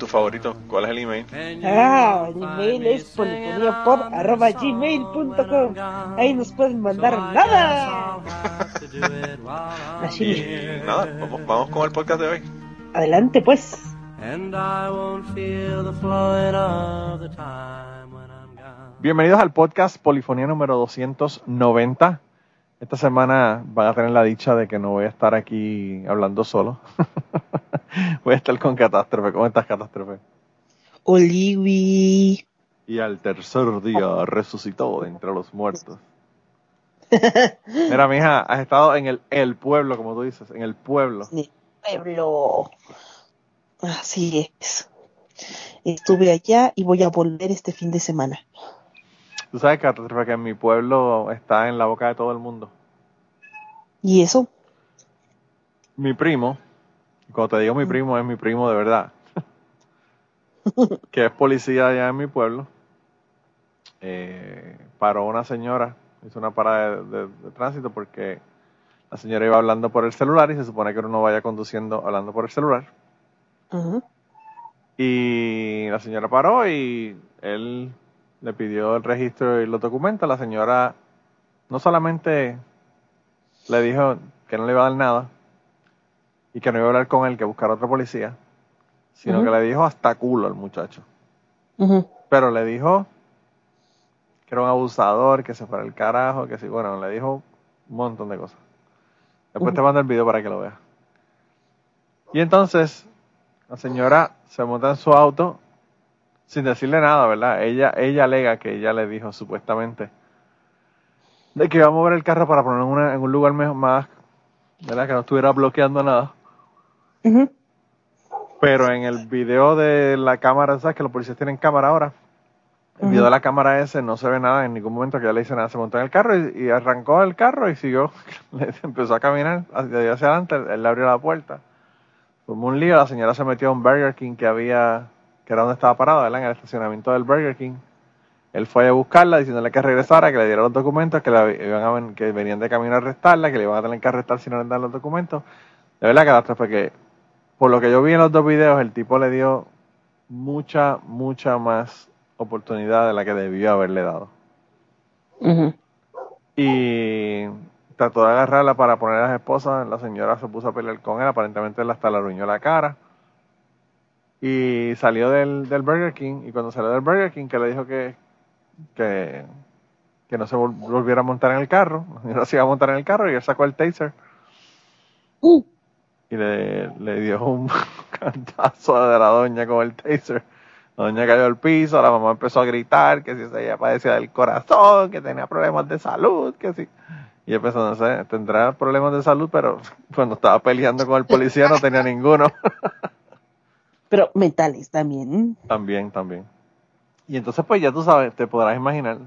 Tu favorito, ¿cuál es el email? Ah, el email es polifoniapod.gmail.com Ahí nos pueden mandar nada. Así. Y nada, vamos, vamos con el podcast de hoy. Adelante pues. Bienvenidos al podcast Polifonía número 290. Esta semana van a tener la dicha de que no voy a estar aquí hablando solo. voy a estar con Catástrofe. ¿Cómo estás, Catástrofe? Oliwi. Y al tercer día resucitó de entre los muertos. Mira, mija, has estado en el, el pueblo, como tú dices, en el pueblo. Mi pueblo. Así es. Estuve allá y voy a volver este fin de semana. Tú sabes, Catástrofe, que mi pueblo está en la boca de todo el mundo. ¿Y eso? Mi primo, cuando te digo mi primo, es mi primo de verdad, que es policía allá en mi pueblo, eh, paró una señora, hizo una parada de, de- de tránsito porque la señora iba hablando por el celular y se supone que uno no vaya conduciendo hablando por el celular. Y la señora paró y él le pidió el registro y los documentos. La señora no solamente le dijo que no le iba a dar nada y que no iba a hablar con él, que buscar otro policía, sino que le dijo hasta culo al muchacho. Pero le dijo que era un abusador, que se fuera el carajo, que sí, bueno, le dijo un montón de cosas. Después te mando el video para que lo veas. Y entonces, la señora se monta en su auto sin decirle nada, ¿verdad? Ella, ella alega que ella le dijo supuestamente de que iba a mover el carro para ponerlo en, una- en un lugar mejor, más, ¿verdad? Que no estuviera bloqueando nada. Pero en el video de la cámara, ¿sabes que los policías tienen cámara ahora? El video de la cámara ese no se ve nada en ningún momento que ella le dice nada. Se montó en el carro y, y arrancó el carro y siguió. Empezó a caminar hacia, hacia adelante. Él, le abrió la puerta. Formó un lío. La señora se metió a un Burger King que había, que era donde estaba parado, ¿verdad? En el estacionamiento del Burger King. Él fue a buscarla diciéndole que regresara, que le diera los documentos, que, la, iban a que venían de camino a arrestarla, que le iban a tener que arrestar si no le dan los documentos. De verdad, catástrofe, que por lo que yo vi en los dos videos, el tipo le dio mucha, mucha más oportunidad de la que debió haberle dado. Y trató de agarrarla para poner a las esposas. La señora se puso a pelear con él. Aparentemente él hasta le arruinó la cara. Y salió del, del Burger King. Y cuando salió del Burger King, que le dijo que, que, que no se vol- volviera a montar en el carro. La señora se iba a montar en el carro y él sacó el taser. Uh. Y le, le dio un cantazo de la doña con el taser. La doña cayó al piso, la mamá empezó a gritar que si ella padecía del corazón, que tenía problemas de salud, que si... Y empezó, no sé, tendrá problemas de salud, pero cuando estaba peleando con el policía no tenía ninguno. Pero mentales también. también, también. Y entonces, pues ya tú sabes, te podrás imaginar,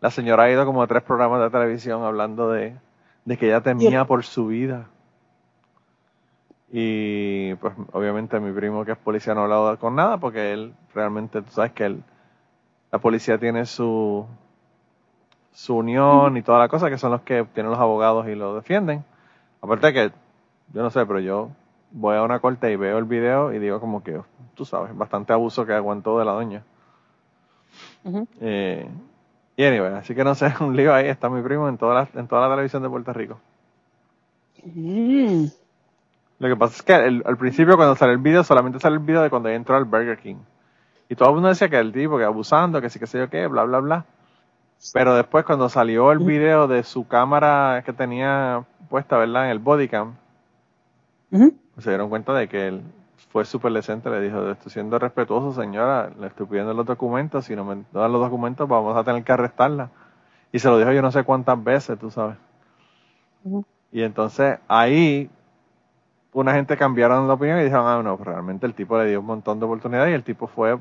la señora ha ido como a tres programas de televisión hablando de, de que ella temía por su vida. Y pues obviamente mi primo que es policía no ha hablado con nada porque él realmente, tú sabes que él, la policía tiene su, su unión y toda la cosa, que son los que tienen los abogados y lo defienden. Aparte que, yo no sé, pero yo voy a una corte y veo el video y digo como que, tú sabes, bastante abuso que aguantó de la doña. Eh, y anyway, así que no sé, un lío ahí, está mi primo en toda la, en toda la televisión de Puerto Rico. Mm. Lo que pasa es que el- al principio cuando salió el video, solamente salió el video de cuando entró al Burger King. Y todo el mundo decía que el tipo que abusando, que sí que sé yo qué, bla, bla, bla. Pero después cuando salió el video de su cámara que tenía puesta, ¿verdad? En el bodycam, Ujú. se dieron cuenta de que él fue súper decente, le dijo, estoy siendo respetuoso, señora, le estoy pidiendo los documentos, si no me dan los documentos vamos a tener que arrestarla. Y se lo dijo yo no sé cuántas veces, tú sabes. Y entonces ahí una gente cambiaron la opinión y dijeron, ah, no, pues realmente el tipo le dio un montón de oportunidades y el tipo fue,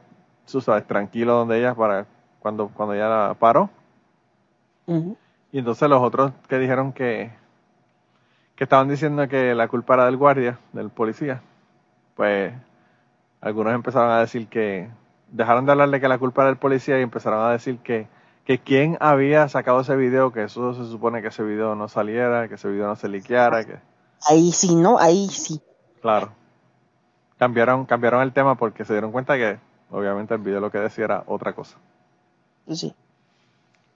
tú sabes, tranquilo donde ella para cuando, cuando ella la paró. Y entonces los otros que dijeron que, que estaban diciendo que la culpa era del guardia, del policía, pues algunos empezaron a decir que dejaron de hablar de que la culpa era del policía y empezaron a decir que, que quién había sacado ese video, que eso se supone que ese video no saliera, que ese video no se liqueara, que Ahí sí, ¿no? Ahí sí. claro. Cambiaron, cambiaron el tema porque se dieron cuenta que obviamente el video lo que decía era otra cosa. Pues sí.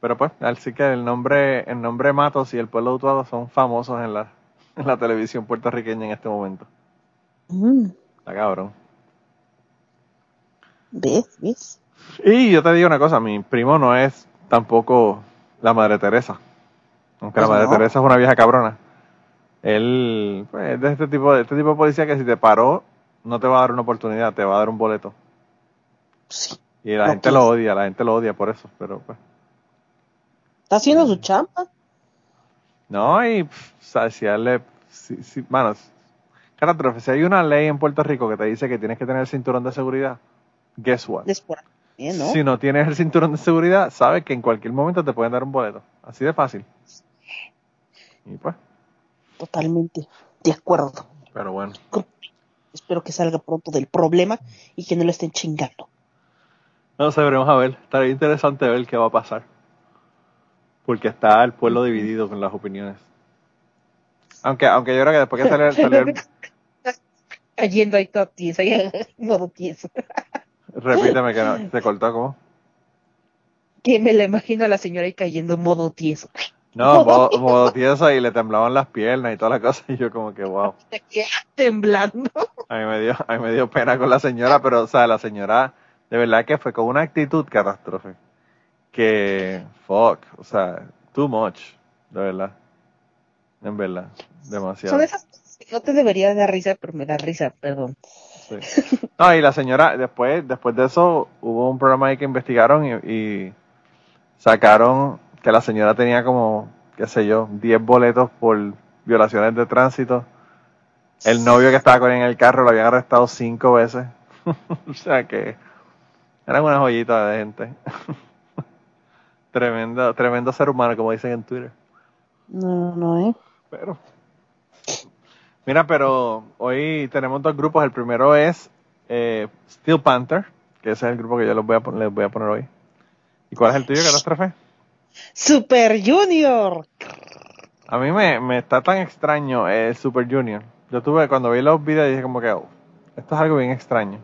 Pero pues, así que el nombre, el nombre Matos y el pueblo de Utuado son famosos en la, en la televisión puertorriqueña en este momento. Mm, Está cabrón. ¿Ves? ¿Ves? Y yo te digo una cosa, mi primo no es tampoco la Madre Teresa. Aunque la Pues Madre no. Teresa es una vieja cabrona. Él pues, es de este tipo de este tipo de policía que si te paró no te va a dar una oportunidad, te va a dar un boleto. Sí. Y la gente lo odia, la gente lo odia por eso, pero pues Está haciendo su chamba. no y pff, o sea, si si, si, mano, catástrofe, si hay una ley en Puerto Rico que te dice que tienes que tener el cinturón de seguridad, guess what? Es por ahí, ¿no? Si no tienes el cinturón de seguridad, sabes que en cualquier momento te pueden dar un boleto. Así de fácil. Y pues, Totalmente. De acuerdo. pero bueno. Espero que salga pronto del problema y que no lo estén chingando. No sé, veremos a ver. Estaría interesante ver qué va a pasar. Porque está el pueblo dividido con las opiniones. Aunque, aunque yo creo que después que salió, salió el- Cayendo ahí todo tieso, ahí modo tieso. Repíteme que no, te cortó como. Que me la imagino a la señora ahí cayendo en modo tieso. No, tieso y le temblaban las piernas y toda la cosa. Y yo como que wow. Se queda temblando. A mí me dio, a mí me dio pena con la señora, pero o sea, la señora de verdad que fue con una actitud catástrofe. Que fuck, o sea, too much, de verdad. En verdad, demasiado. Son esas cosas que no te debería dar risa, pero me da risa, perdón. Sí. No, y la señora, después, después de eso, hubo un programa ahí que investigaron y, y sacaron que la señora tenía como, qué sé yo, 10 boletos por violaciones de tránsito. El novio que estaba con ella en el carro lo habían arrestado cinco veces. o sea que eran una joyita de gente. tremendo, tremendo ser humano, como dicen en Twitter. No, no, ¿eh? Pero. Mira, pero hoy tenemos dos grupos. El primero es eh, Steel Panther, que ese es el grupo que yo les voy a, les voy a poner hoy. ¿Y cuál es el tuyo, Catástrofe? Super Junior. A mí me, me está tan extraño el Super Junior. Yo tuve, cuando vi los videos, dije como que, oh, esto es algo bien extraño.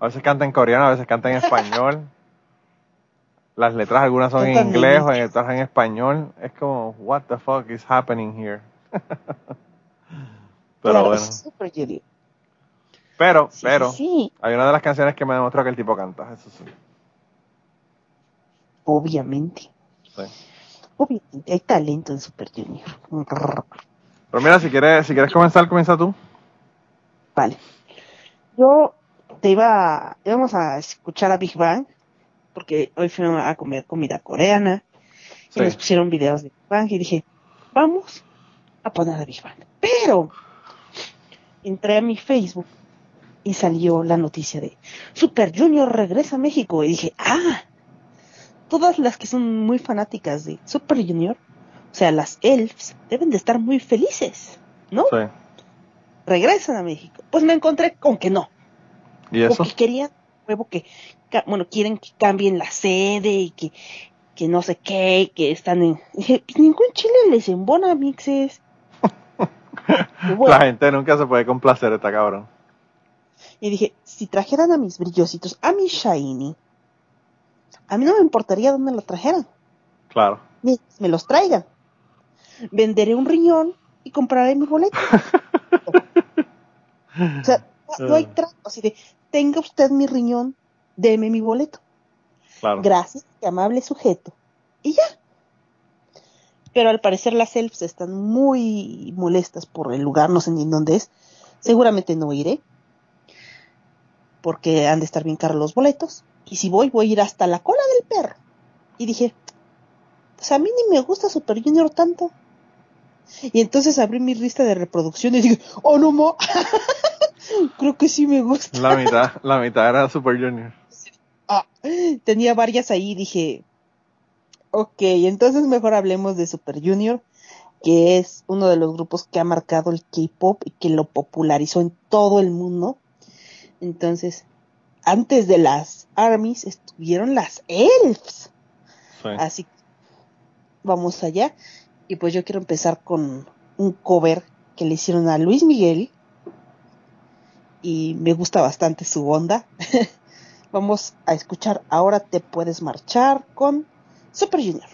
A veces canta en coreano, a veces canta en español. Las letras algunas son en inglés o en- otras en español. Es como, what the fuck is happening here? Pero Claro, bueno. Super Junior. Pero, Sí, pero, sí, sí. hay una de las canciones que me demostró que el tipo canta, eso sí. Obviamente. Sí. Obviamente. Hay talento en Super Junior. Pero mira, si quieres, si quieres comenzar, comienza tú. Vale. Yo te iba, íbamos a escuchar a Big Bang, porque hoy fuimos a comer comida coreana, y nos pusieron videos de Big Bang, y dije, vamos a poner a Big Bang. Pero, entré a mi Facebook y salió la noticia de Super Junior regresa a México, y dije, ah, todas las que son muy fanáticas de Super Junior, o sea, las elves, deben de estar muy felices, ¿no? Sí. Regresan a México. Pues me encontré con que no. ¿Y eso? Porque querían, nuevo que, bueno, quieren que cambien la sede y que, que no sé qué, que están en... Dije, "Pues ningún chile les embona, mixes. Bueno, La gente nunca se puede complacer, está cabrón. y dije, si trajeran a mis brillositos, a mi shiny, a mí no me importaría dónde los trajeran. Claro. Ni- me los traigan. Venderé un riñón y compraré mi boleto. o sea, no, no hay trato así de, tenga usted mi riñón, deme mi boleto. Claro. Gracias, amable sujeto. Y ya. Pero al parecer las elfs están muy molestas por el lugar, no sé ni en dónde es. Seguramente no iré. Porque han de estar bien caros los boletos. Y si voy, voy a ir hasta la cola del perro. Y dije, pues a mí ni me gusta Super Junior tanto. Y entonces abrí mi lista de reproducción y dije, oh no mo, creo que sí me gusta. La mitad, la mitad era Super Junior. Ah, tenía varias ahí y dije, Ok, entonces mejor hablemos de Super Junior, que es uno de los grupos que ha marcado el K-pop y que lo popularizó en todo el mundo. Entonces, antes de las Armies estuvieron las Elves. Sí. Así vamos allá. Y pues yo quiero empezar con un cover que le hicieron a Luis Miguel. Y me gusta bastante su onda. vamos a escuchar Ahora te puedes marchar con Super Junior.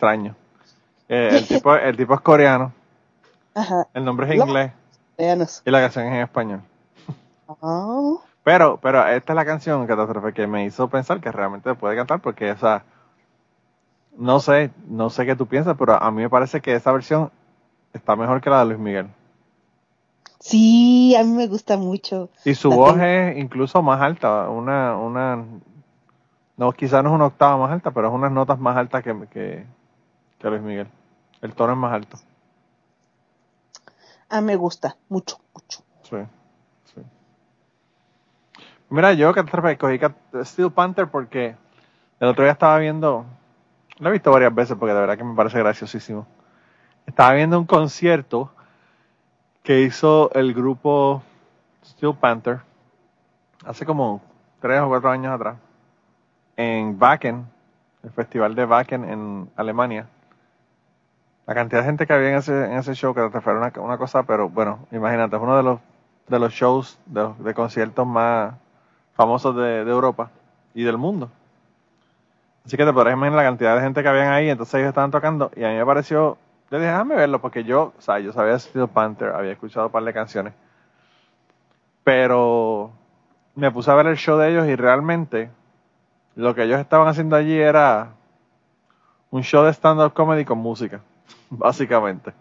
Extraño. Eh, el, tipo, el tipo es coreano, Ajá. el nombre es inglés y la canción es en español. Ah, Pero, pero esta es la canción, Catástrofe, que me hizo pensar que realmente puede cantar porque esa, no sé, no sé qué tú piensas, pero a mí me parece que esa versión está mejor que la de Luis Miguel. sí, a mí me gusta mucho. Y su La voz tengo. es incluso más alta, una, una, no, quizás no es una octava más alta, pero es unas notas más altas que, que, que Luis Miguel. El tono es más alto. A mí me gusta mucho, mucho. Sí, sí. Mira, yo que cogí Steel Panther porque el otro día estaba viendo, lo he visto varias veces porque de verdad que me parece graciosísimo. Estaba viendo un concierto que hizo el grupo Steel Panther hace como tres o cuatro años atrás en Wacken, el festival de Wacken en Alemania. La cantidad de gente que había en ese, en ese show que te fue una, una cosa, pero bueno, imagínate, es uno de los, de los shows de, conciertos más famosos de, de Europa y del mundo. Así que te podrás imaginar la cantidad de gente que habían ahí, entonces ellos estaban tocando y a mí me pareció Yo dije, déjame verlo, porque yo, o sea, yo sabía Steel Panther, había escuchado un par de canciones. Pero me puse a ver el show de ellos y realmente lo que ellos estaban haciendo allí era un show de stand-up comedy con música, básicamente.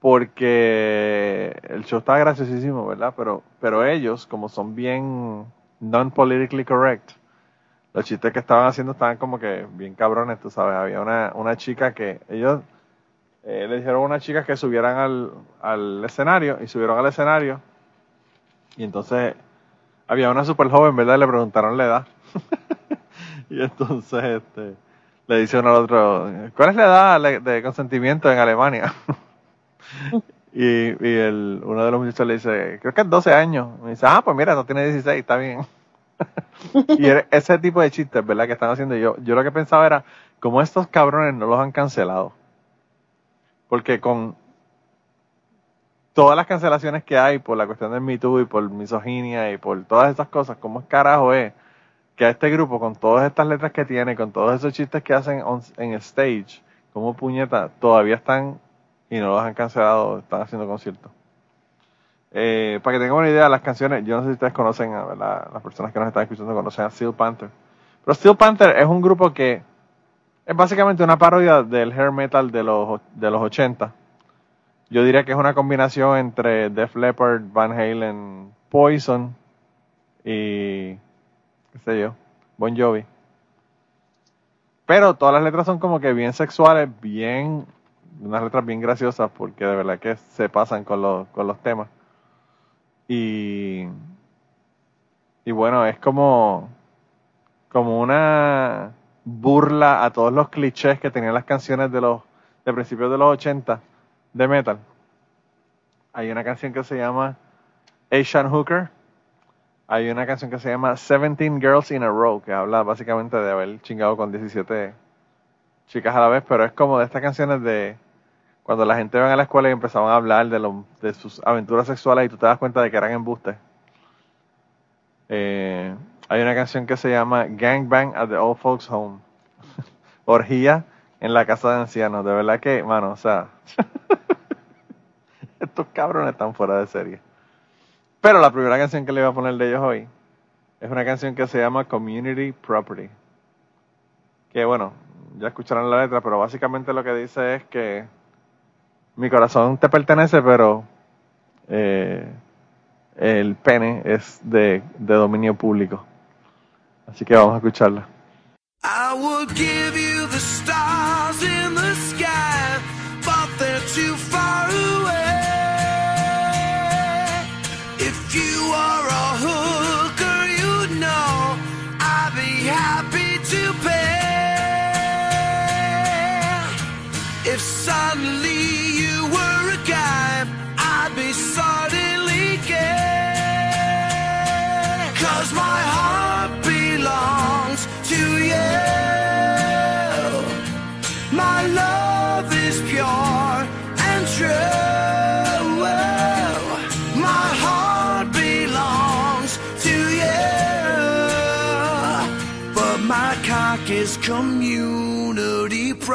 Porque el show estaba graciosísimo, ¿verdad? Pero, pero ellos, como son bien non-politically correct, los chistes que estaban haciendo estaban como que bien cabrones, tú sabes. Había una, una chica que ellos eh, le dijeron a una chica que subieran al, al escenario y subieron al escenario. Y entonces había una super joven, ¿verdad? Y le preguntaron la edad. y entonces este, le dice uno al otro, ¿cuál es la edad de consentimiento en Alemania? y y el, uno de los muchachos le dice, creo que es 12 años. Y dice, ah, pues mira, no tiene 16, está bien. y ese tipo de chistes, ¿verdad? Que están haciendo yo. Yo lo que pensaba era, como estos cabrones no los han cancelado. Porque con todas las cancelaciones que hay por la cuestión del Me Too y por misoginia y por todas estas cosas, ¿cómo es carajo es que a este grupo, con todas estas letras que tiene, con todos esos chistes que hacen en stage, como puñeta, todavía están y no los han cancelado, están haciendo conciertos? Eh, para que tengan una idea, las canciones, yo no sé si ustedes conocen, a las personas que nos están escuchando conocen a Steel Panther. Pero Steel Panther es un grupo que es básicamente una parodia del hair metal de los, de los 80. Yo diría que es una combinación entre Def Leppard, Van Halen, Poison y, yo, Bon Jovi. Pero todas las letras son como que bien sexuales, bien, unas letras bien graciosas porque de verdad que se pasan con los, con los temas. Y, y bueno, es como, como una burla a todos los clichés que tenían las canciones de los de principios de los 80 de metal. Hay una canción que se llama Asian Hooker. Hay una canción que se llama 17 Girls in a Row, que habla básicamente de haber chingado con 17 chicas a la vez, pero es como de estas canciones de cuando la gente va a la escuela y empezaban a hablar de, lo- de sus aventuras sexuales y tú te das cuenta de que eran embustes. Eh, hay una canción que se llama Gangbang at the Old Folks Home. Orgía en la casa de ancianos. De verdad que, mano, o sea, estos cabrones están fuera de serie. Pero la primera canción que le voy a poner de ellos hoy es una canción que se llama Community Property. Que bueno, ya escucharon la letra, pero básicamente lo que dice es que mi corazón te pertenece, pero eh, el pene es de, dominio público. Así que vamos a escucharla.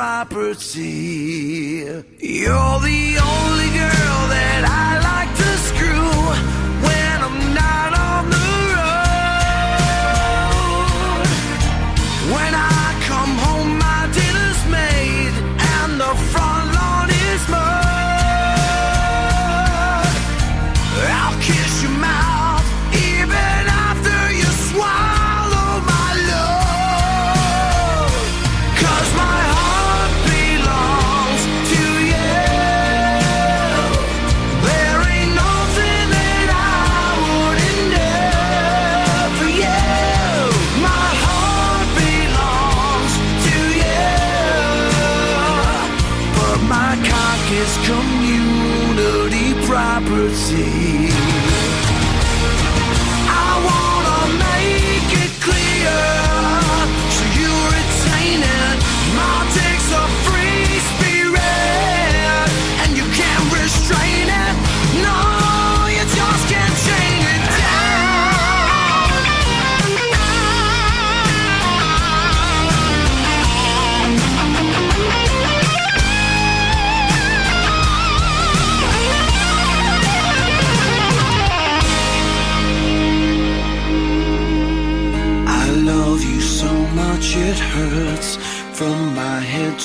Property. You're the only girl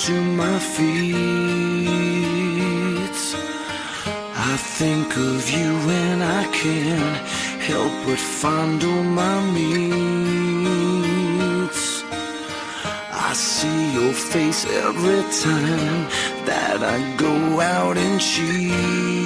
to my feet. I think of you and I can't help but fondle my meats. I see your face every time that I go out and cheat.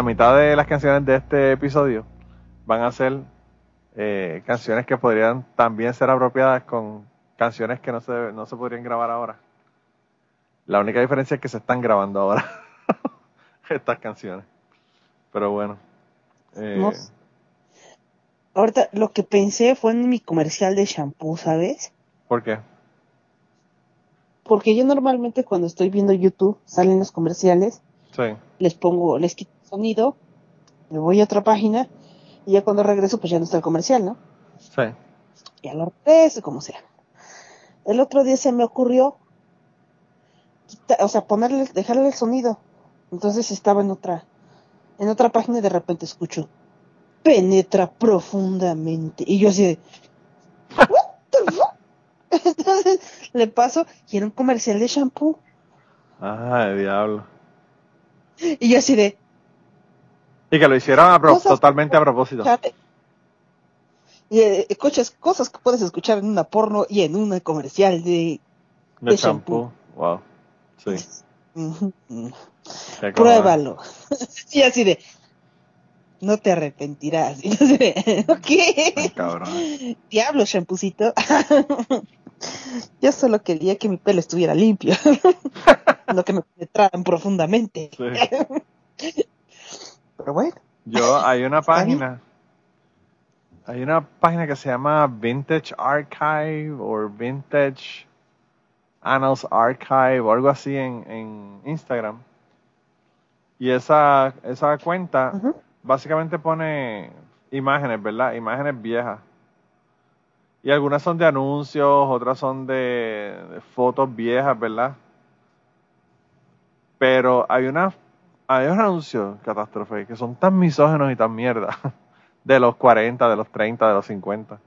La mitad de las canciones de este episodio van a ser eh, canciones que podrían también ser apropiadas con canciones que no se, no se podrían grabar ahora. La única diferencia es que se están grabando ahora estas canciones. Pero bueno. eh, No. Ahorita lo que pensé fue en mi comercial de shampoo, ¿sabes? ¿Por qué? Porque yo normalmente cuando estoy viendo YouTube, salen los comerciales, Sí. les pongo, les quito sonido, me voy a otra página y ya cuando regreso pues ya no está el comercial, ¿no? Sí. Ya lo regreso, como sea. El otro día se me ocurrió, quita- o sea, ponerle, dejarle el sonido. Entonces estaba en otra, en otra página y de repente escucho, penetra profundamente. Y yo así de, what the fuck? Entonces le paso y era un comercial de shampoo. Ay, diablo. Y yo así de, Y que lo hicieron a Cosas- totalmente a propósito. Y eh, escuchas cosas que puedes escuchar en una porno y en una comercial de... De de shampoo. Wow. Sí. Cojones. Pruébalo. y así de, no te arrepentirás. Y así de, ¿qué? cabrón. Diablo, champucito. Yo solo quería que mi pelo estuviera limpio. no que me penetraran profundamente. Sí. Pero bueno, Yo, hay una página. Hay una página que se llama Vintage Archive o Vintage Annals Archive o algo así en, en Instagram. Y esa, esa cuenta básicamente pone imágenes, ¿verdad? Imágenes viejas. Y algunas son de anuncios, otras son de, de fotos viejas, ¿verdad? Pero hay una hay unos anuncios, catástrofe, que son tan misógenos y tan mierda. De los 40, de los 30, de los 50.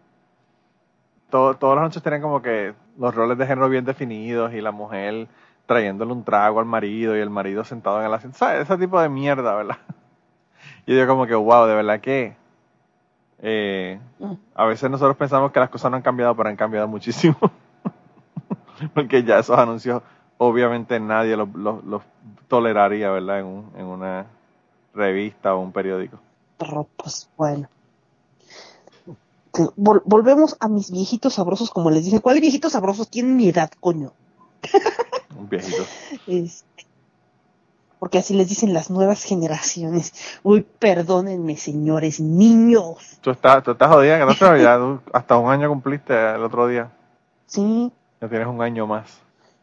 Todo- todos los anuncios tienen como que los roles de género bien definidos y la mujer trayéndole un trago al marido y el marido sentado en el asiento. ¿Sabes? Ese tipo de mierda, ¿verdad? Y yo como que, wow, de verdad que... eh, Mm. a veces nosotros pensamos que las cosas no han cambiado, pero han cambiado muchísimo. Porque ya esos anuncios, obviamente nadie los, los- los toleraría, ¿verdad? En, un- en una revista o un periódico. Pero, pues bueno. Que vol- volvemos a mis viejitos sabrosos, como les dicen. ¿Cuáles viejitos sabrosos tienen mi edad, coño? Un viejito. Este, porque así les dicen las nuevas generaciones. Uy, perdónenme, señores, niños. Tú estás, tú estás jodida, catástrofe, ya tú hasta un año cumpliste el otro día. Sí, Ya tienes un año más.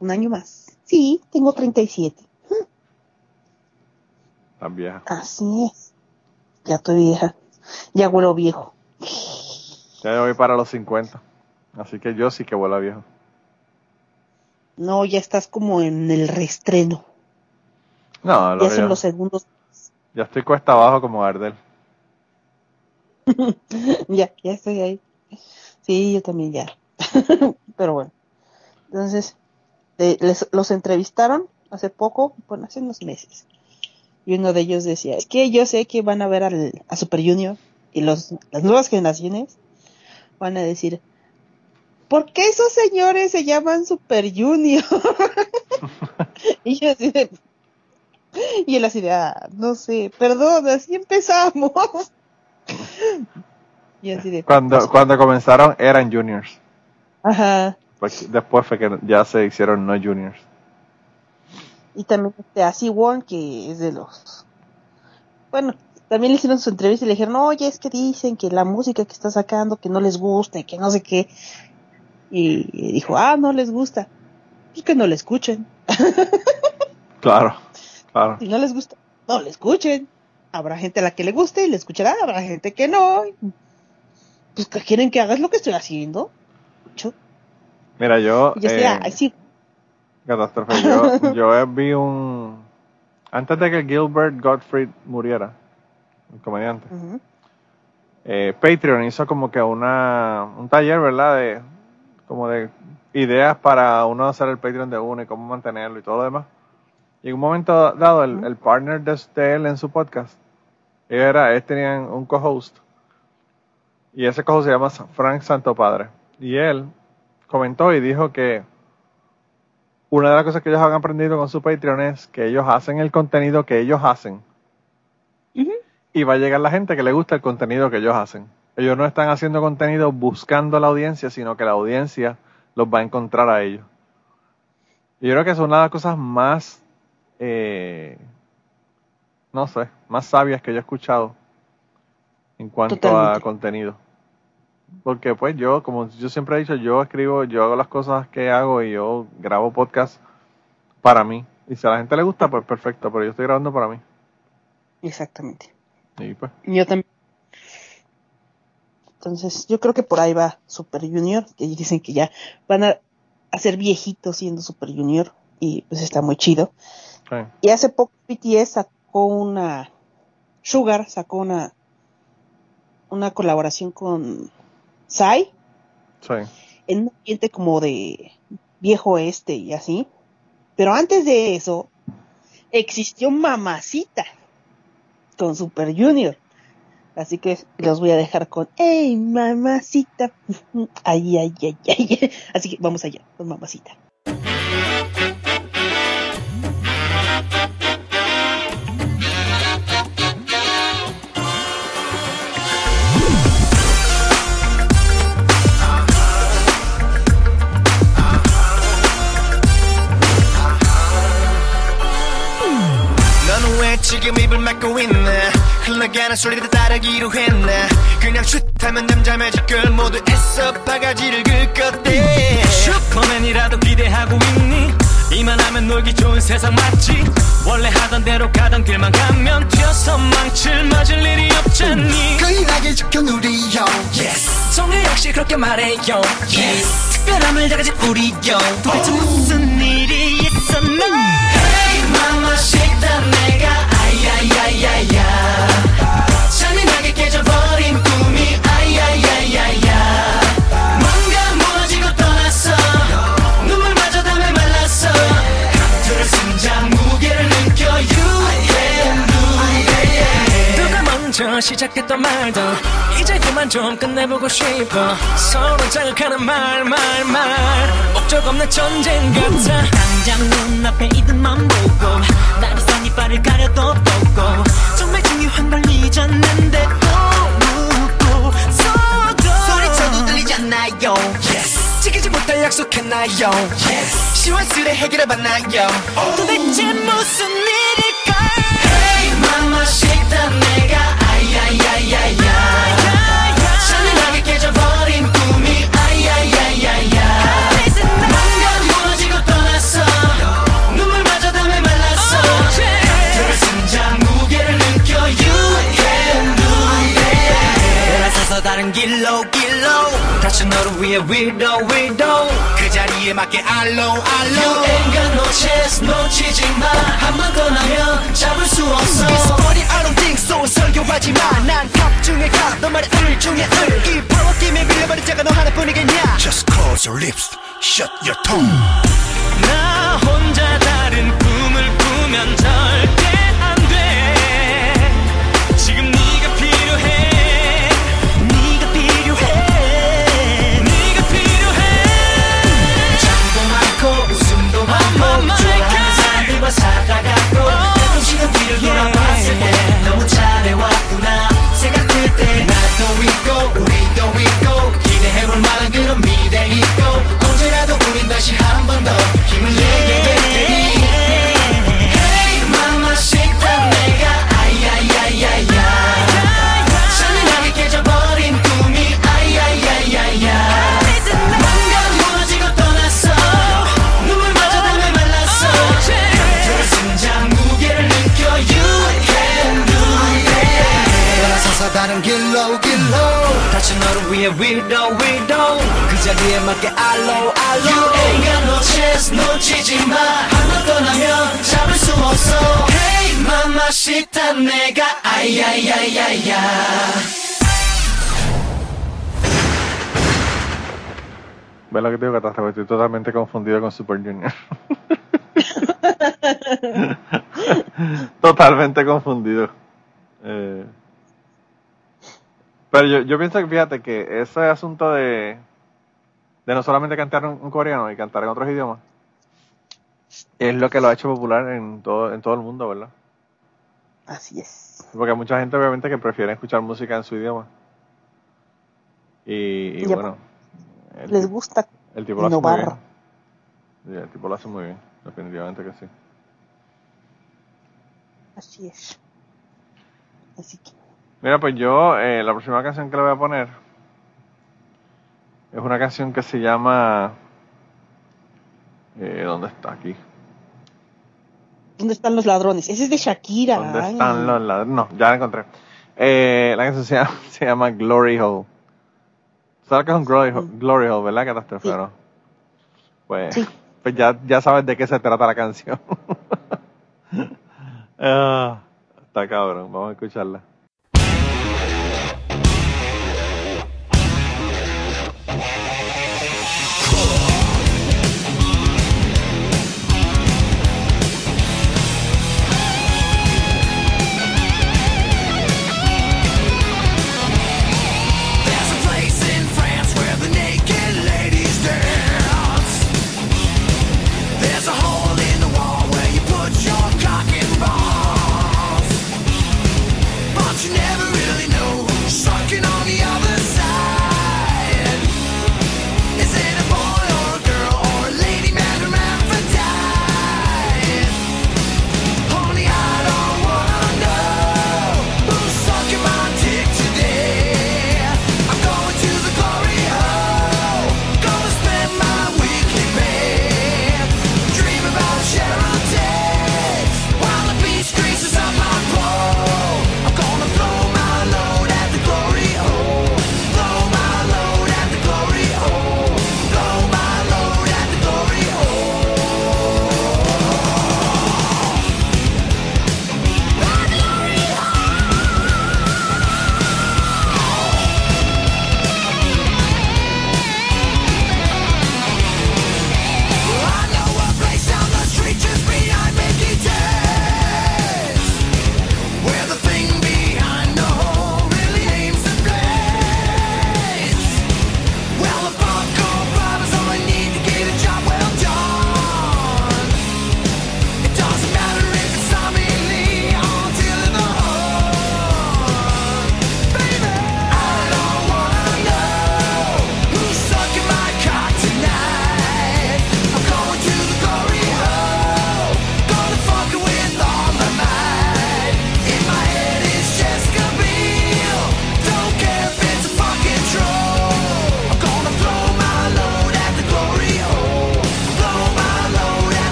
un año más. Sí, tengo 37. Tan vieja. Así es. Ya estoy vieja. Ya huelo viejo. Ya voy para los 50. Así que yo sí que vuelo a viejo. No, ya estás como en el reestreno. No, lo Ya son los segundos. ya estoy cuesta abajo como Gardel. ya, ya estoy ahí. Sí, yo también ya. Pero bueno. Entonces, eh, les, los entrevistaron hace poco, bueno, hace unos meses. Y uno de ellos decía, es que yo sé que van a ver al, a Super Junior y los, las nuevas generaciones van a decir, ¿por qué esos señores se llaman Super Junior? y yo así de, Y él así de, ah, no sé, perdón, así empezamos. Y así de, Cuando, cuando comenzaron eran juniors. ajá. Porque después fue que ya se hicieron no juniors. Y también este, así Warren, que es de los... Bueno, también le hicieron su entrevista y le dijeron, oye, es que dicen que la música que está sacando, que no les gusta y que no sé qué. Y dijo, ah, no les gusta. Pues que no le escuchen. Claro, claro. Si no les gusta, no le escuchen. Habrá gente a la que le guste y le escuchará, habrá gente que no. Pues que quieren que hagas lo que estoy haciendo. Escucho. Mira, yo. Yo eh, ay, sí, Catástrofe. Yo, yo vi un. Antes de que Gilbert Gottfried muriera, el comediante, eh, Patreon hizo como que una un taller, ¿verdad? De como de ideas para uno hacer el Patreon de uno y cómo mantenerlo y todo lo demás. Y en un momento dado, el, el partner de, de él en su podcast, era, ellos tenían un co-host. Y ese co-host se llama Frank Santopadre. Y él comentó y dijo que una de las cosas que ellos han aprendido con su Patreon es que ellos hacen el contenido que ellos hacen. Y va a llegar la gente que le gusta el contenido que ellos hacen. Ellos no están haciendo contenido buscando a la audiencia, sino que la audiencia los va a encontrar a ellos. Y yo creo que es una de las cosas más, eh, no sé, más sabias que yo he escuchado en cuanto a contenido. Porque pues yo, como yo siempre he dicho, yo escribo, yo hago las cosas que hago y yo grabo podcast para mí. Y si a la gente le gusta, pues perfecto, pero yo estoy grabando para mí. Exactamente. Y pues, Yo también. Entonces, yo creo que por ahí va Super Junior, que dicen que ya van a, a ser viejitos siendo Super Junior, y pues está muy chido. sí, Y hace poco BTS sacó una, Sugar sacó una, una colaboración con Psy, sí. en un ambiente como de viejo este y así. Pero antes de eso, existió Mamacita con Super Junior. Así que los voy a dejar con ¡Ey, mamacita! Ay, ay, ay, ay. Así que vamos allá con mamacita. 막고 있나 흘러가는 소리를 따르기로 했나 그냥 슛하면 잠잠해질 걸 모두 애써 바가지를 긁었대. 슈퍼맨이라도 기대하고 있니? 이만하면 놀기 좋은 세상 맞지? 원래 하던 대로 가던 길만 가면 튀어서 망칠 맞을 일이 없잖니? 끌나게 지켜 누리요. Yes. 정리 역시 그렇게 말해요. Yes. 특별함을 다 가진 우리요. 도대체 무슨 일이 있었나? Hey mamacita 내가 아야야야야 잔인하게 깨져버린 꿈이 아야야야야 뭔가 무너지고 떠났어 눈물마저 담에 말랐어 강철의 심장 무게를 느껴 You 누가 먼저 시작했던 말도 이제 그만 좀 끝내보고 싶어 서로 자극하는 말 말 말 목적 없는 전쟁 같아 당장 눈앞에 이들만 보고 나비선 이빨을 가려도 보고 정말 중요한 걸 잊었는데 또 묻고 서도 소리쳐도 들리잖아요? Yes. 지키지 못할 약속했나요? Yes. 시원스레 해결해봤나요? 도대체 무슨 일일까 Hey mamacita 내가 아야야야야 위로 위로 그 자리에 맞게 알로 알로. You ain't got no chance 놓치지 마 한 번더 나면 잡을 수 없어. It's funny I don't think so. 설교하지 마난갑 중에 갑너 말에 을 중에 을이 파워 게임에 밀려버린 자가 너 하나뿐이겠냐? Just close your lips. Shut your tongue. 나 혼자 다른 꿈을 꾸면 절대 지금 뒤를 돌아봤을 때 너무 잘해왔구나 생각할 때 나도 있고 우리도 있고 기대해볼 만한 그런 미래 있고 언제라도 우린 다시 한 번 더 힘을 내 위로 위로 그 자리에 맞게 알로 알로 You ain't got no chance 놓치지 마 하나 떠나면 잡을 수 없어 Hey mamacita 내가 아야야야야 ¿Ves lo que te digo, Catástrofe? Estoy totalmente confundido con Super Junior. totalmente confundido. Eh, pero yo, yo pienso que, fíjate, que ese asunto de, de no solamente cantar un, un coreano y cantar en otros idiomas, es lo que lo ha hecho popular en todo, en todo el mundo, ¿verdad? Así es. Porque hay mucha gente, obviamente, que prefiere escuchar música en su idioma. Y, bueno, el, Les gusta el tipo lo hace muy bien. el tipo lo hace muy bien, definitivamente que sí. Así es. Así que, Mira, pues yo, eh, la próxima canción que le voy a poner es una canción que se llama... Eh, ¿Dónde está aquí? ¿dónde están los ladrones? Ese es de Shakira. ¿Dónde ay. están los ladrones? No, ya la encontré. Eh, la canción se llama, se llama Glory Hole. ¿Sabes qué es un Glory, Hole- Glory Hole, verdad, Catástrofe? Sí. ¿no? Pues, Sí. pues ya, ya sabes de qué se trata la canción. Ah, está cabrón, vamos a escucharla.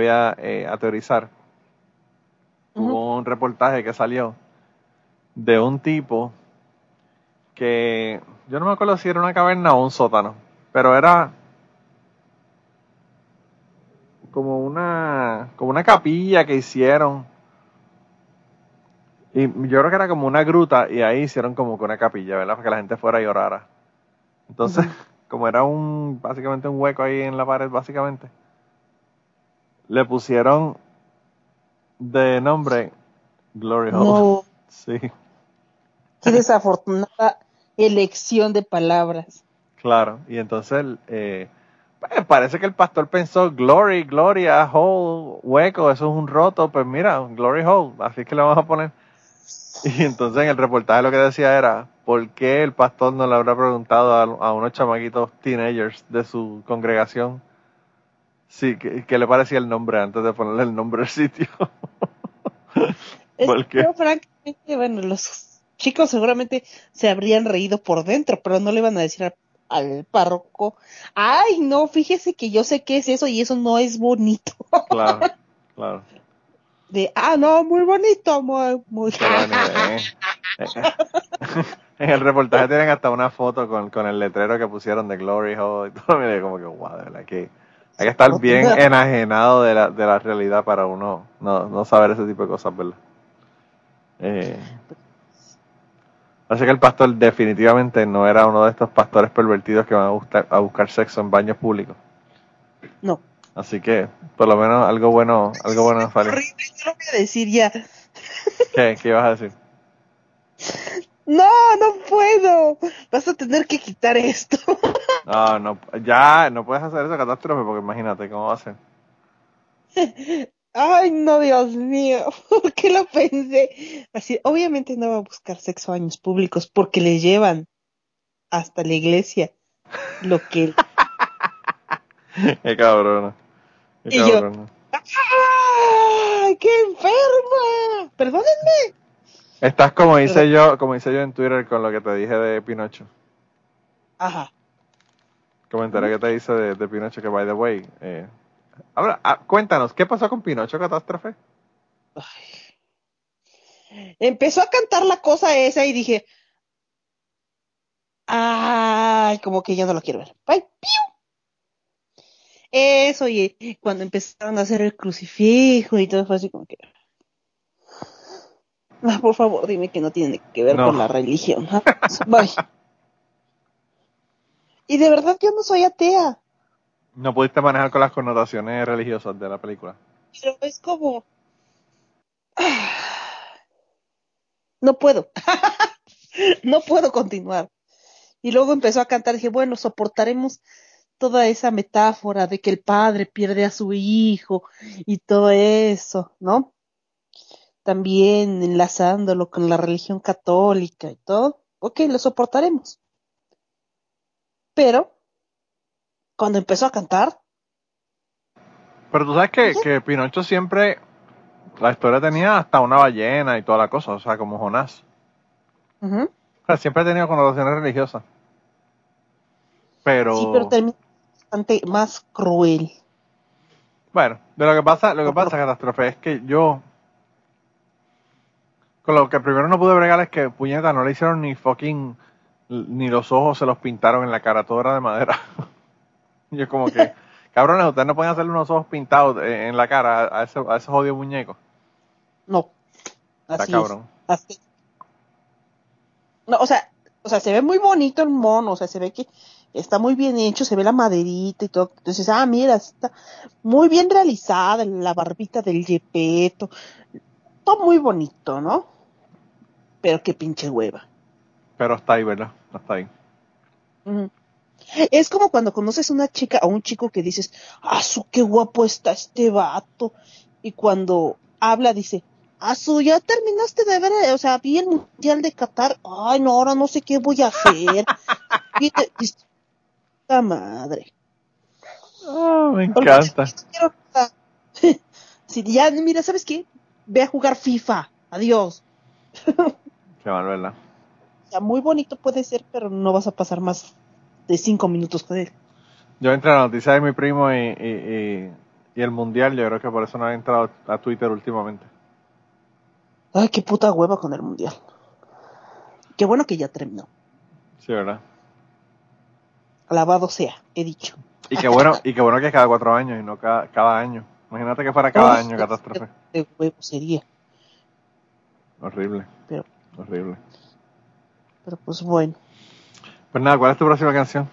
Todavía eh, a teorizar. Ujú. Hubo un reportaje que salió de un tipo que yo no me acuerdo si era una caverna o un sótano, pero era como una como una capilla que hicieron y yo creo que era como una gruta y ahí hicieron como que una capilla, ¿verdad? Para que la gente fuera y orara. Entonces, como era un básicamente un hueco ahí en la pared, básicamente, le pusieron de nombre Glory Hole. No, Sí, qué desafortunada elección de palabras. claro. Y entonces, eh, pues, parece que el pastor pensó Glory, Gloria, Hole, hueco, eso es un roto. Pues mira, Glory Hole, así que le vamos a poner. Y entonces en el reportaje lo que decía era, ¿por qué el pastor no le habrá preguntado a, a unos chamaquitos teenagers de su congregación sí, qué, qué le parecía el nombre antes de ponerle el nombre al sitio? Es- ¿Por qué? Yo, francamente, bueno, los chicos seguramente se habrían reído por dentro, pero no le iban a decir al, al párroco, ay, no, fíjese que yo sé qué es eso y eso no es bonito. claro, claro. De, ah, no, muy bonito, muy, muy. Idea. en el reportaje tienen hasta una foto con, con el letrero que pusieron de Glory Hole y todo. Mire, como que, wow, de verdad que hay que estar bien enajenado de la, de la realidad para uno no, no saber ese tipo de cosas, ¿verdad? Eh, así que el pastor definitivamente no era uno de estos pastores pervertidos que van a, buscar, a buscar sexo en baños públicos. No. Así que, por lo menos, algo bueno, algo bueno nos salió. Horrible, yo lo voy a decir ya. ¿Qué? ¿Qué ibas a decir? No, no puedo. Vas a tener que quitar esto. No, no, ya no puedes hacer esa catástrofe porque imagínate cómo va a ser. Ay, no, Dios mío. ¿Por qué lo pensé? Así, obviamente no va a buscar sexo a años públicos porque le llevan hasta la iglesia lo que Qué cabrona. Qué Y yo- cabrona. ¡Ay, qué enferma! Perdónenme. Estás como hice yo, como hice yo en Twitter con lo que te dije de Pinocho. Ajá. Comentaré que te hice de, de Pinocho que by the way. Eh, ahora, ah, cuéntanos, ¿qué pasó con Pinocho Catástrofe? Empezó a cantar la cosa esa y dije, ay, como que ya no lo quiero ver. Bye, piu. Eso, y cuando empezaron a hacer el crucifijo y todo fue así como que... Ah, por favor, dime que no tiene que ver No. con la religión. Bye. Y de verdad yo no soy atea, No pudiste manejar con las connotaciones religiosas de la película. pero es como... No puedo. no puedo continuar. Y luego empezó a cantar, dije, bueno, soportaremos toda esa metáfora de que el padre pierde a su hijo y todo eso, ¿no? También enlazándolo con la religión católica y todo. Ok, lo soportaremos. Pero, cuando empezó a cantar, Pero tú sabes que, que Pinocho siempre, la historia tenía hasta una ballena y toda la cosa, o sea, como Jonás. O sea, siempre ha tenido connotaciones religiosas. Pero, sí, pero termina bastante más cruel. bueno, de lo que pasa, lo que pasa, catástrofe, es que yo, con lo que primero no pude bregar es que puñeta no le hicieron ni fucking, ni los ojos se los pintaron en la cara, todo era de madera. yo como que, cabrones, ustedes no pueden hacerle unos ojos pintados eh, en la cara a ese, a ese jodido muñeco. No. Está Así cabrón. es. Así. No, o sea, o sea, se ve muy bonito el mono, o sea, se ve que está muy bien hecho, se ve la maderita y todo. Entonces, ah, mira, está muy bien realizada la barbita del yepeto. Todo muy bonito, ¿no? Pero qué pinche hueva. Pero está ahí, ¿verdad? Está ahí. Es como cuando conoces a una chica o un chico que dices, ah, su qué guapo está este vato. Y cuando habla dice, ah, su, ya terminaste de ver, o sea, vi el mundial de Qatar. Ay, no, ahora no sé qué voy a hacer. Y te- y- puta madre. Ah, me encanta. Si ya, mira, ¿sabes qué? Ve a jugar FIFA. Adiós. Qué mal, ¿verdad? sea, muy bonito puede ser, pero no vas a pasar más de cinco minutos con él. Yo entré a la noticia de mi primo y, el mundial, yo creo que por eso no he entrado a Twitter últimamente. Ay, qué puta hueva con el mundial. Qué bueno que ya terminó. Sí, ¿verdad? Alabado sea, he dicho. Y qué bueno, y qué bueno que es cada cuatro años y no cada, cada año. Imagínate que fuera cada año, catástrofe. De huevo sería. Horrible. Pero. Horrible. Pero pues bueno. Pues nada, ¿cuál es tu próxima canción?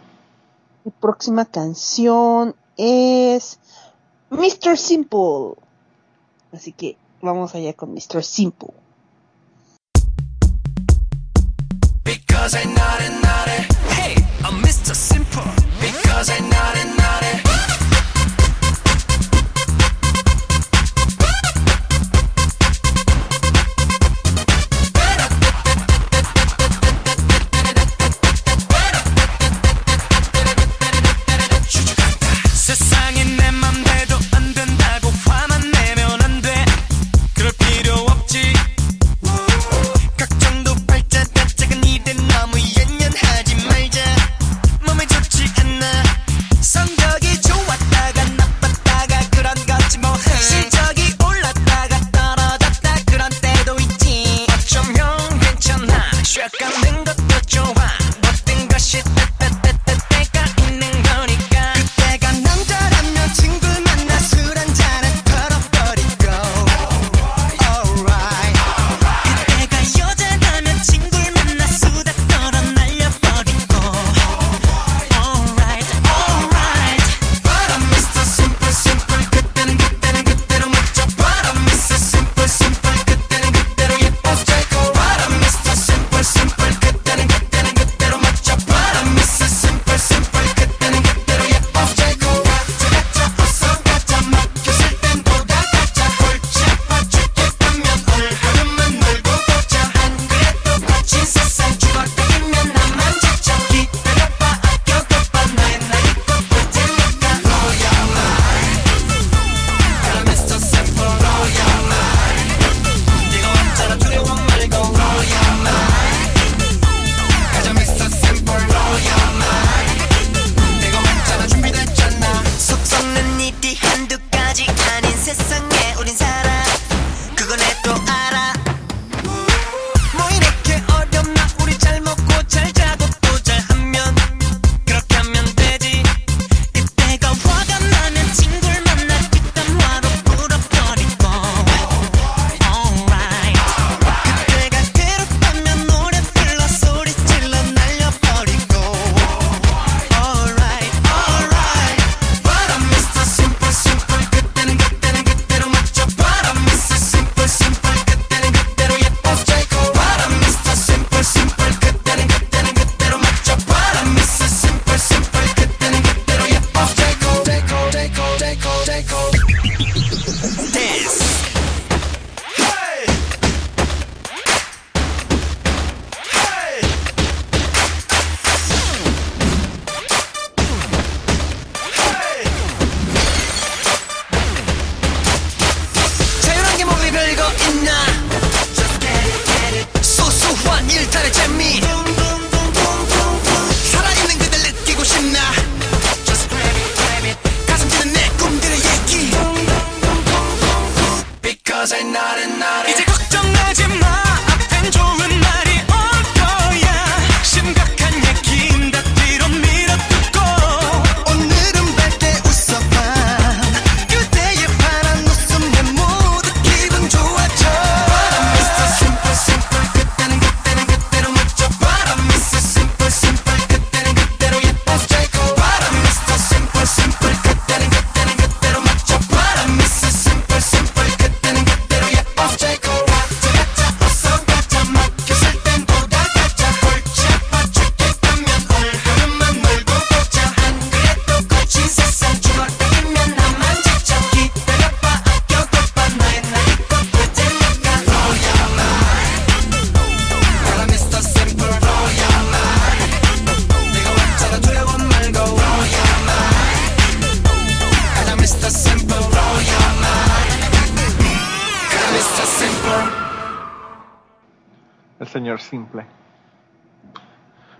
Mi próxima canción es Mr. Simple. Así que vamos allá con Mr. Simple. Because I'm not. Hey, I'm Mr. Simple. Because I'm not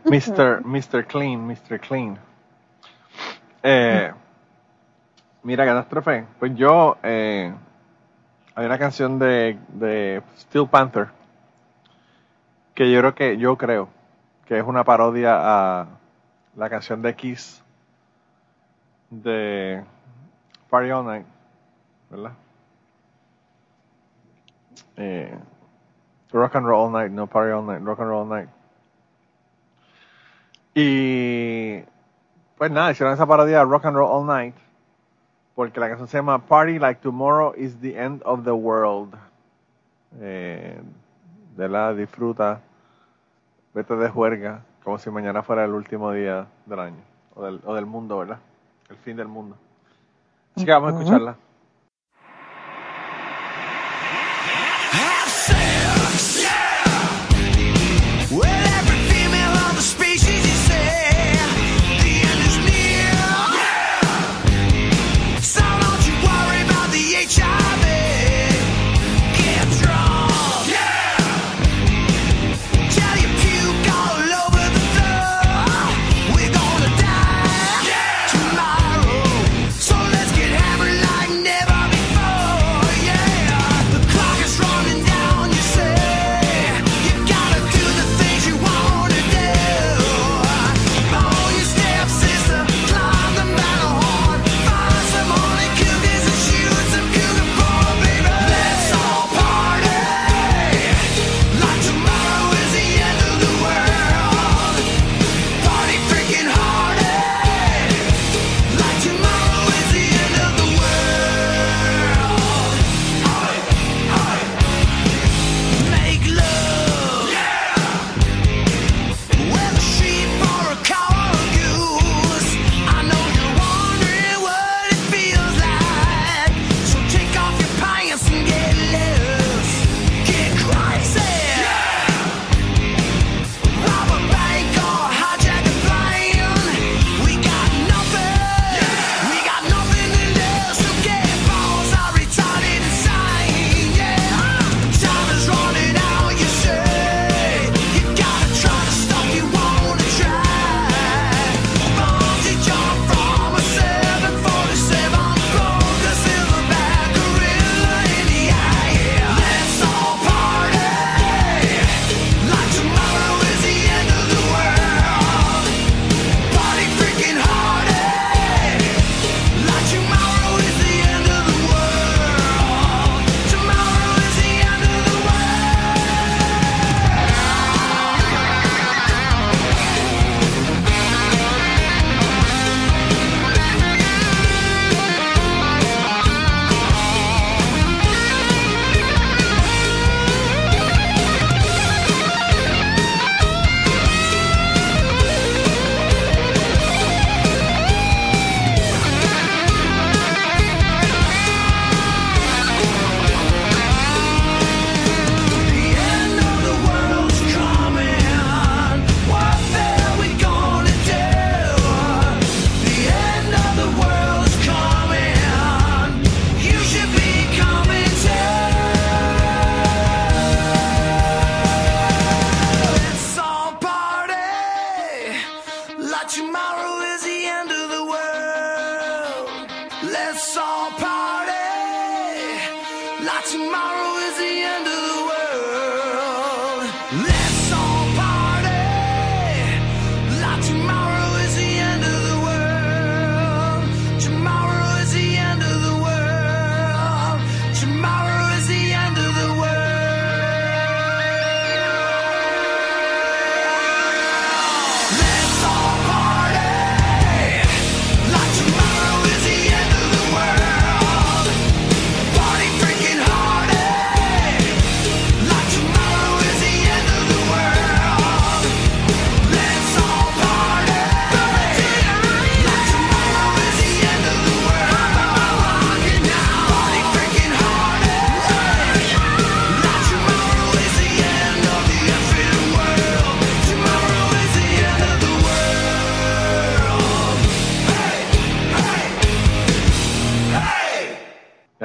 Mr. Mr. Clean, Mr. Clean. Eh, mira, catástrofe. Pues yo, eh, hay una canción de, de Steel Panther que yo creo que, yo creo que es una parodia a la canción de Kiss de Party All Night, ¿verdad? Eh, Rock and Roll All Night, no Party All Night, Rock and Roll All Night. Y pues nada, hicieron esa parodia Rock and Roll All Night, porque la canción se llama Party Like Tomorrow is the End of the World. Eh, de la disfruta, vete de juerga, como si mañana fuera el último día del año, o del, o del mundo, ¿verdad? El fin del mundo. Así que vamos a escucharla.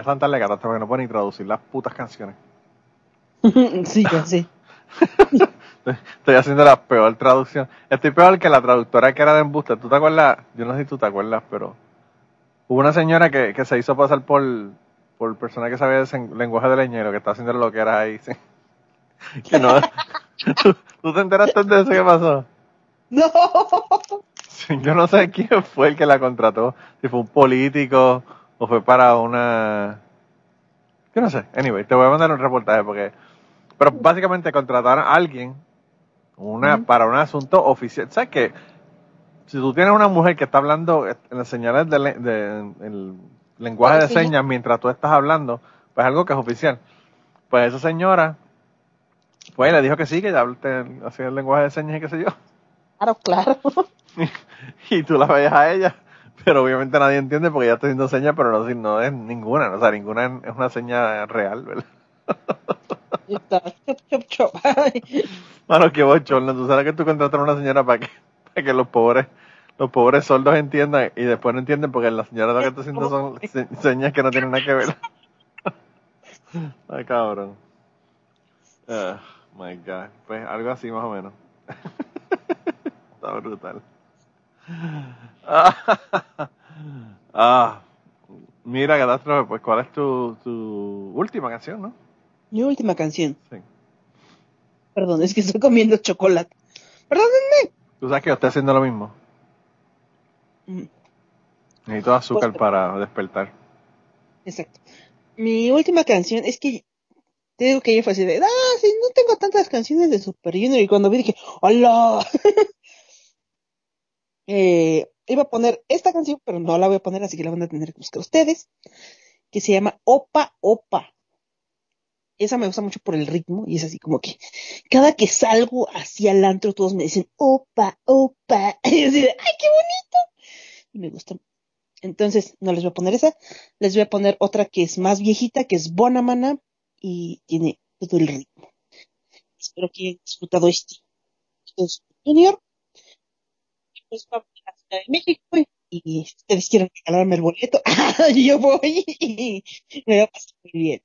Es tan tarde catástrofe que no pueden ni traducir las putas canciones. sí, sí. Estoy haciendo la peor traducción. Estoy peor que la traductora que era de embuste. ¿Tú te acuerdas? Yo no sé si tú te acuerdas, pero hubo una señora que, que se hizo pasar por, por persona que sabía el lenguaje de leñero, que estaba haciendo lo que era ahí. Sí. No, ¿tú, te enteraste de eso que pasó? No. Yo no sé quién fue el que la contrató. Si fue un político o fue para una... Yo no sé, anyway, te voy a mandar un reportaje porque... Pero básicamente contrataron a alguien una, para un asunto oficial. ¿Sabes qué? Si tú tienes una mujer que está hablando en las señales de, le- de- el lenguaje de señas mientras tú estás hablando, pues algo que es oficial. Pues esa señora, pues le dijo que sí, que ya así el lenguaje de señas y qué sé yo. Claro, claro. y tú la veías a ella, pero obviamente nadie entiende porque ella está haciendo señas, pero no, no es ninguna, o sea, ninguna es una seña real, ¿verdad? Mano, qué bochorno, tú sabes que tú contratas a una señora para que, para que los pobres, los pobres sordos entiendan y después no entienden porque la señora lo que está haciendo son se- señas que no tienen nada que ver. Ay, cabrón. Ah, my God. Pues algo así más o menos. Está brutal. Ah, ah, mira, Catástrofe, pues ¿cuál es tu, tu última canción, no? Mi última canción. Sí. Perdón, es que estoy comiendo chocolate. Perdónenme. Tú sabes que yo estoy haciendo lo mismo. Mm, Necesito azúcar Pues- para despertar. Exacto. Mi última canción es que te digo que ella fue así de, ah, sí, no tengo tantas canciones de Super Junior. Y cuando vi dije, ¡hola! eh, iba a poner esta canción, pero no la voy a poner, así que la van a tener que buscar ustedes. Que se llama Opa Opa. Esa me gusta mucho por el ritmo y es así como que cada que salgo hacia el antro todos me dicen Opa Opa. Y así de, ¡ay, qué bonito! Y me gusta. Entonces, no les voy a poner esa. Les voy a poner otra que es más viejita, que es Bonamana y tiene todo el ritmo. Espero que hayan disfrutado este. Este es Junior. Pues vamos a la Ciudad de México y si ustedes quieren regalarme el boleto, yo voy y me va a pasar muy bien.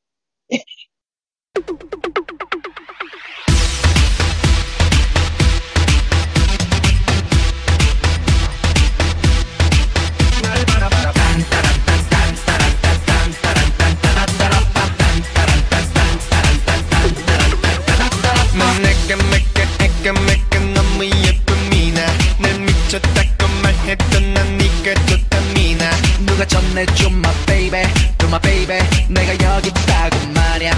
날 미쳤다고 말했던 난 좋다 미나 누가 전해줘 my baby. to my baby. 내가 여기 있다고 말야.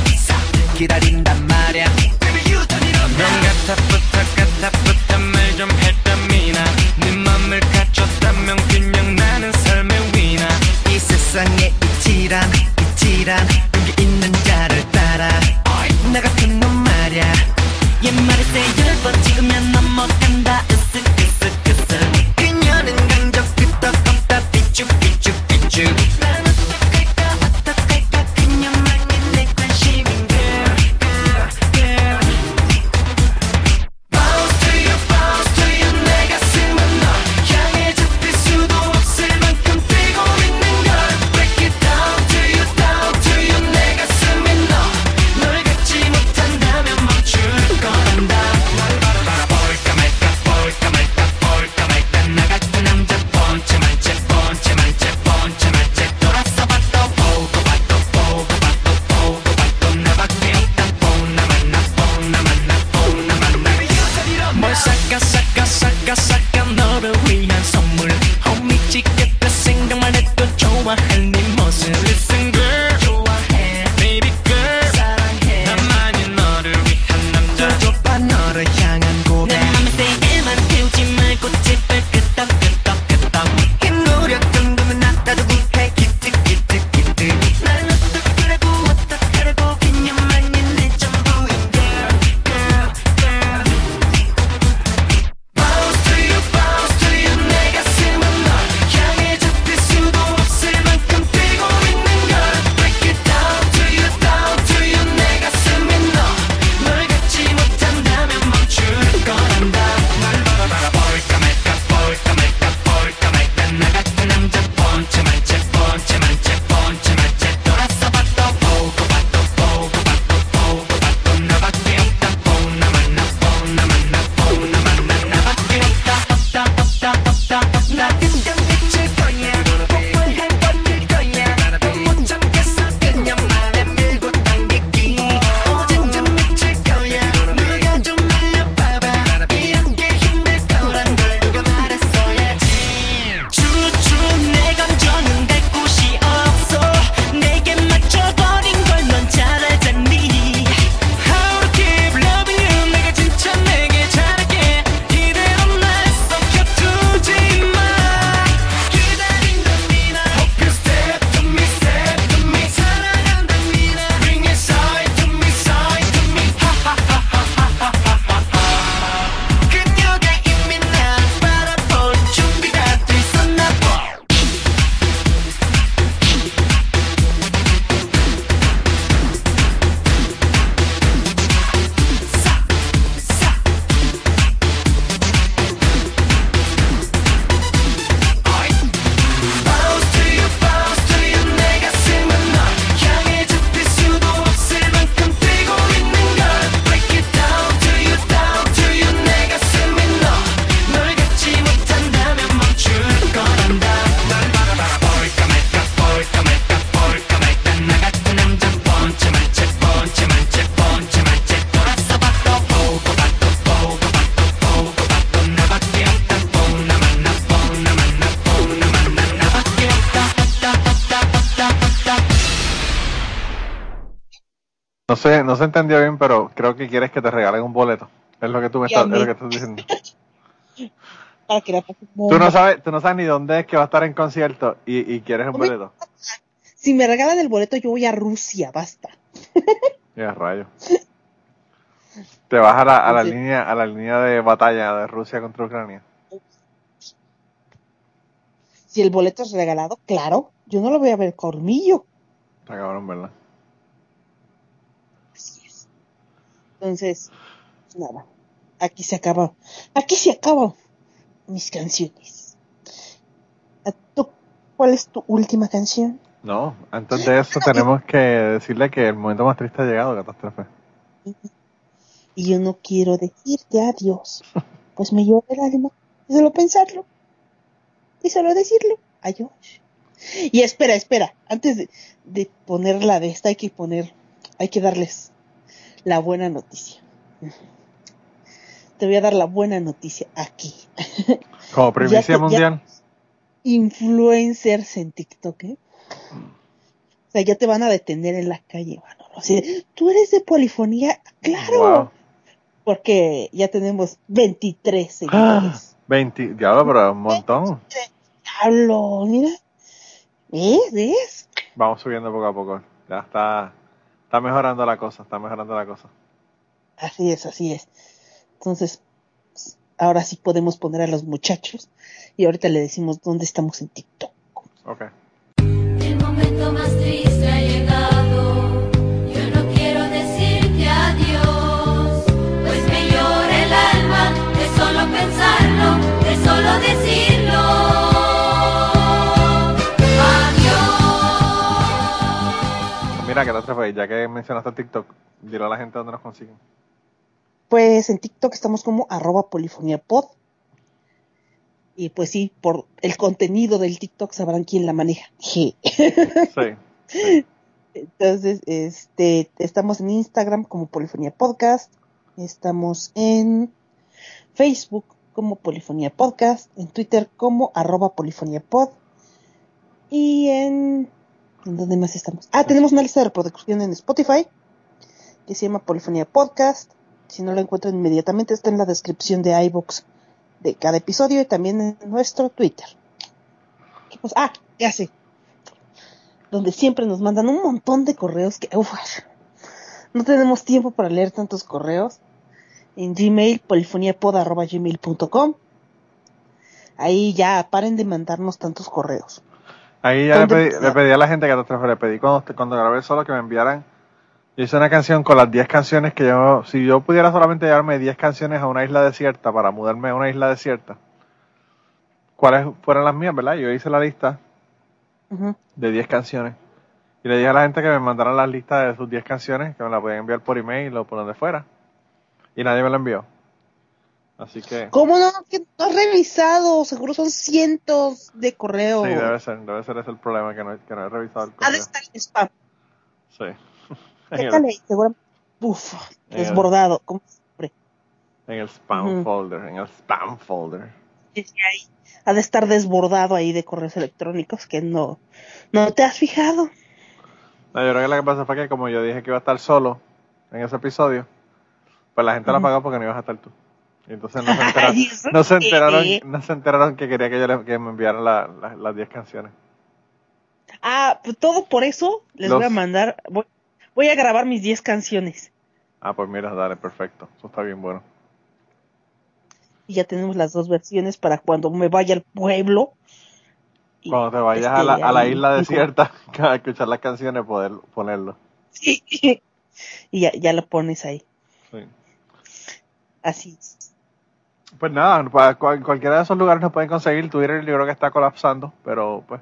기다린단 말야. 넌 같아부터 같아부터 말좀 했던 미나 네 맘을 갖췄다면 그냥 나는 삶의 위나 이 세상에 이치란 이치란 용기 있는 자를 따라. 나 같은 놈 말야. 옛말에 세 열번 찍으면 creo que quieres que te regalen un boleto. Es lo que tú me estás, es mí. lo que estás diciendo. Para que Tú no sabes, tú no sabes ni dónde es que va a estar en concierto y, y quieres un No me- boleto. Si me regalan el boleto, yo voy a Rusia, basta. Ya, rayo. Te vas a la, a la Sí. línea, a la línea de batalla de Rusia contra Ucrania. Si el boleto es regalado, claro, yo no lo voy a ver cormillo. Está cabrón, ¿verdad? Así es. Entonces, nada. Aquí se acaba. Aquí se acaban mis canciones. ¿A tú, ¿Cuál es tu última canción? No, antes de eso tenemos que decirle que el momento más triste ha llegado, catástrofe. Y yo no quiero decirte adiós, pues me llora el alma de solo pensarlo y solo decirlo adiós. Y espera, espera, antes de, de poner la de esta hay que poner, hay que darles la buena noticia. Te voy a dar la buena noticia aquí. Como primicia Ya- ya- mundial. Influencers en TikTok, ¿eh? O sea, ya te van a detener en la calle, mano. ¿Tú eres de polifonía? Claro. Wow. Porque ya tenemos 23 Ah, seguidores. 20, diablo, pero un montón. Hablo, mira. ¿Ves? ¿Ves? Vamos subiendo poco a poco. Ya está, está mejorando la cosa, está mejorando la cosa. Así es, así es. Entonces, ahora sí podemos poner a los muchachos y ahorita le decimos dónde estamos en TikTok. Ok. El momento más triste ha llegado. Yo no quiero decirte adiós, pues me llora el alma de solo pensarlo, de solo decirlo. Mira, catástrofe, ya que mencionaste TikTok, dile a la gente dónde nos consiguen. Pues en TikTok estamos como arroba polifoniapod. Y pues sí, por el contenido del TikTok sabrán quién la maneja. Sí. sí. Entonces, este, estamos en Instagram como Polifonía Podcast, estamos en Facebook como Polifonía Podcast, en Twitter como arroba Polifonía Pod y en... ¿En dónde más estamos? Ah, tenemos una lista de reproducción en Spotify que se llama Polifonía Podcast. Si no lo encuentran inmediatamente, está en la descripción de iBox de cada episodio y también en nuestro Twitter. Ah, ya sé donde siempre nos mandan un montón de correos que uf, no tenemos tiempo para leer tantos correos. En Gmail, polifoniapod.gmail.com Ahí ya paren de mandarnos tantos correos. Ahí ya le ¿Dónde pedí, le pedí a la gente catástrofe, le pedí cuando, cuando grabé solo que me enviaran. Yo hice una canción con las 10 canciones que yo, si yo pudiera solamente llevarme 10 canciones a una isla desierta para mudarme a una isla desierta, ¿cuáles fueran las mías, verdad? Yo hice la lista de 10 canciones. Y le dije a la gente que me mandaran las listas de sus 10 canciones, que me la podían enviar por email o por donde fuera. Y nadie me la envió. Así que... ¿Cómo no? Que no has revisado. Seguro son cientos de correos. Sí, debe ser, debe ser ese el problema, que no, que no he revisado el Ha de correo. estar en spam. Sí. Déjale seguramente. Uf, desbordado. Como siempre. en el spam Ujú. folder, en el spam folder. Dice ahí, Ha de estar desbordado ahí de correos electrónicos que no, no te has fijado. No, yo creo que lo que pasa fue que como yo dije que iba a estar solo en ese episodio, pues la gente la Ujú. pagó porque no ibas a estar tú. Entonces no se enteraron, Ay, ¿eso no se enteraron, no se enteraron que quería que yo le- que me enviaran la- la- las 10 canciones. Ah, pues todo por eso les Los- voy a mandar. Voy, voy a grabar mis 10 canciones. Ah, pues mira, dale, perfecto. Eso está bien bueno. Y ya tenemos las dos versiones para cuando me vaya al pueblo. Y, Cuando te vayas este, a, la, a la isla desierta a escuchar las canciones, poder ponerlo. Sí. Y ya, ya lo pones ahí. Sí. Así. es. Pues nada, para cual- cualquiera de esos lugares nos pueden conseguir. Twitter yo creo que está colapsando, pero pues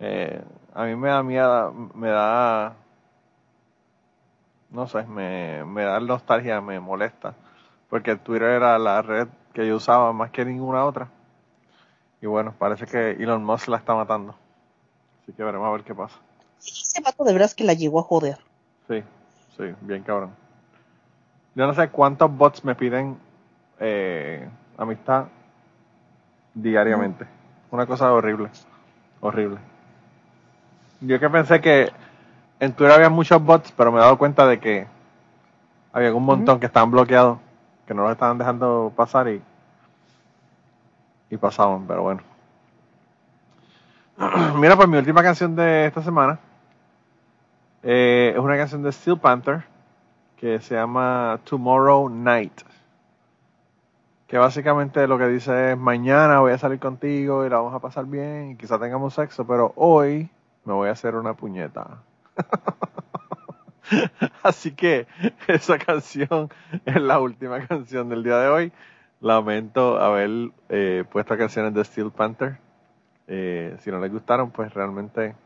eh, a mí me da miedo, me da, no sé, me, me da nostalgia, me molesta, porque Twitter era la red que yo usaba más que ninguna otra. Y bueno, parece que Elon Musk la está matando. Así que veremos a ver qué pasa. Ese vato de veras que la llegó a joder. Sí, sí, bien cabrón. Yo no sé cuántos bots me piden eh, amistad diariamente. Una cosa horrible, horrible. Yo que pensé que en Twitter había muchos bots, pero me he dado cuenta de que había un montón que estaban bloqueados, que no los estaban dejando pasar y, y pasaban, pero bueno. Mira, pues mi última canción de esta semana eh, es una canción de Steel Panther que se llama Tomorrow Night. Que básicamente lo que dice es mañana voy a salir contigo y la vamos a pasar bien y quizá tengamos sexo, pero hoy me voy a hacer una puñeta. Así que esa canción es la última canción del día de hoy. Lamento haber eh, puesto canciones de Steel Panther. Eh, si no les gustaron, pues realmente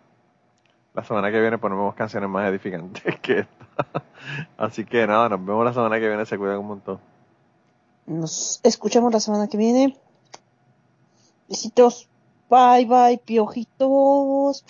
la semana que viene ponemos canciones más edificantes que esta. Así que nada, nos vemos la semana que viene. Se cuidan un montón. Nos escuchamos la semana que viene. Besitos. Bye, bye, piojitos.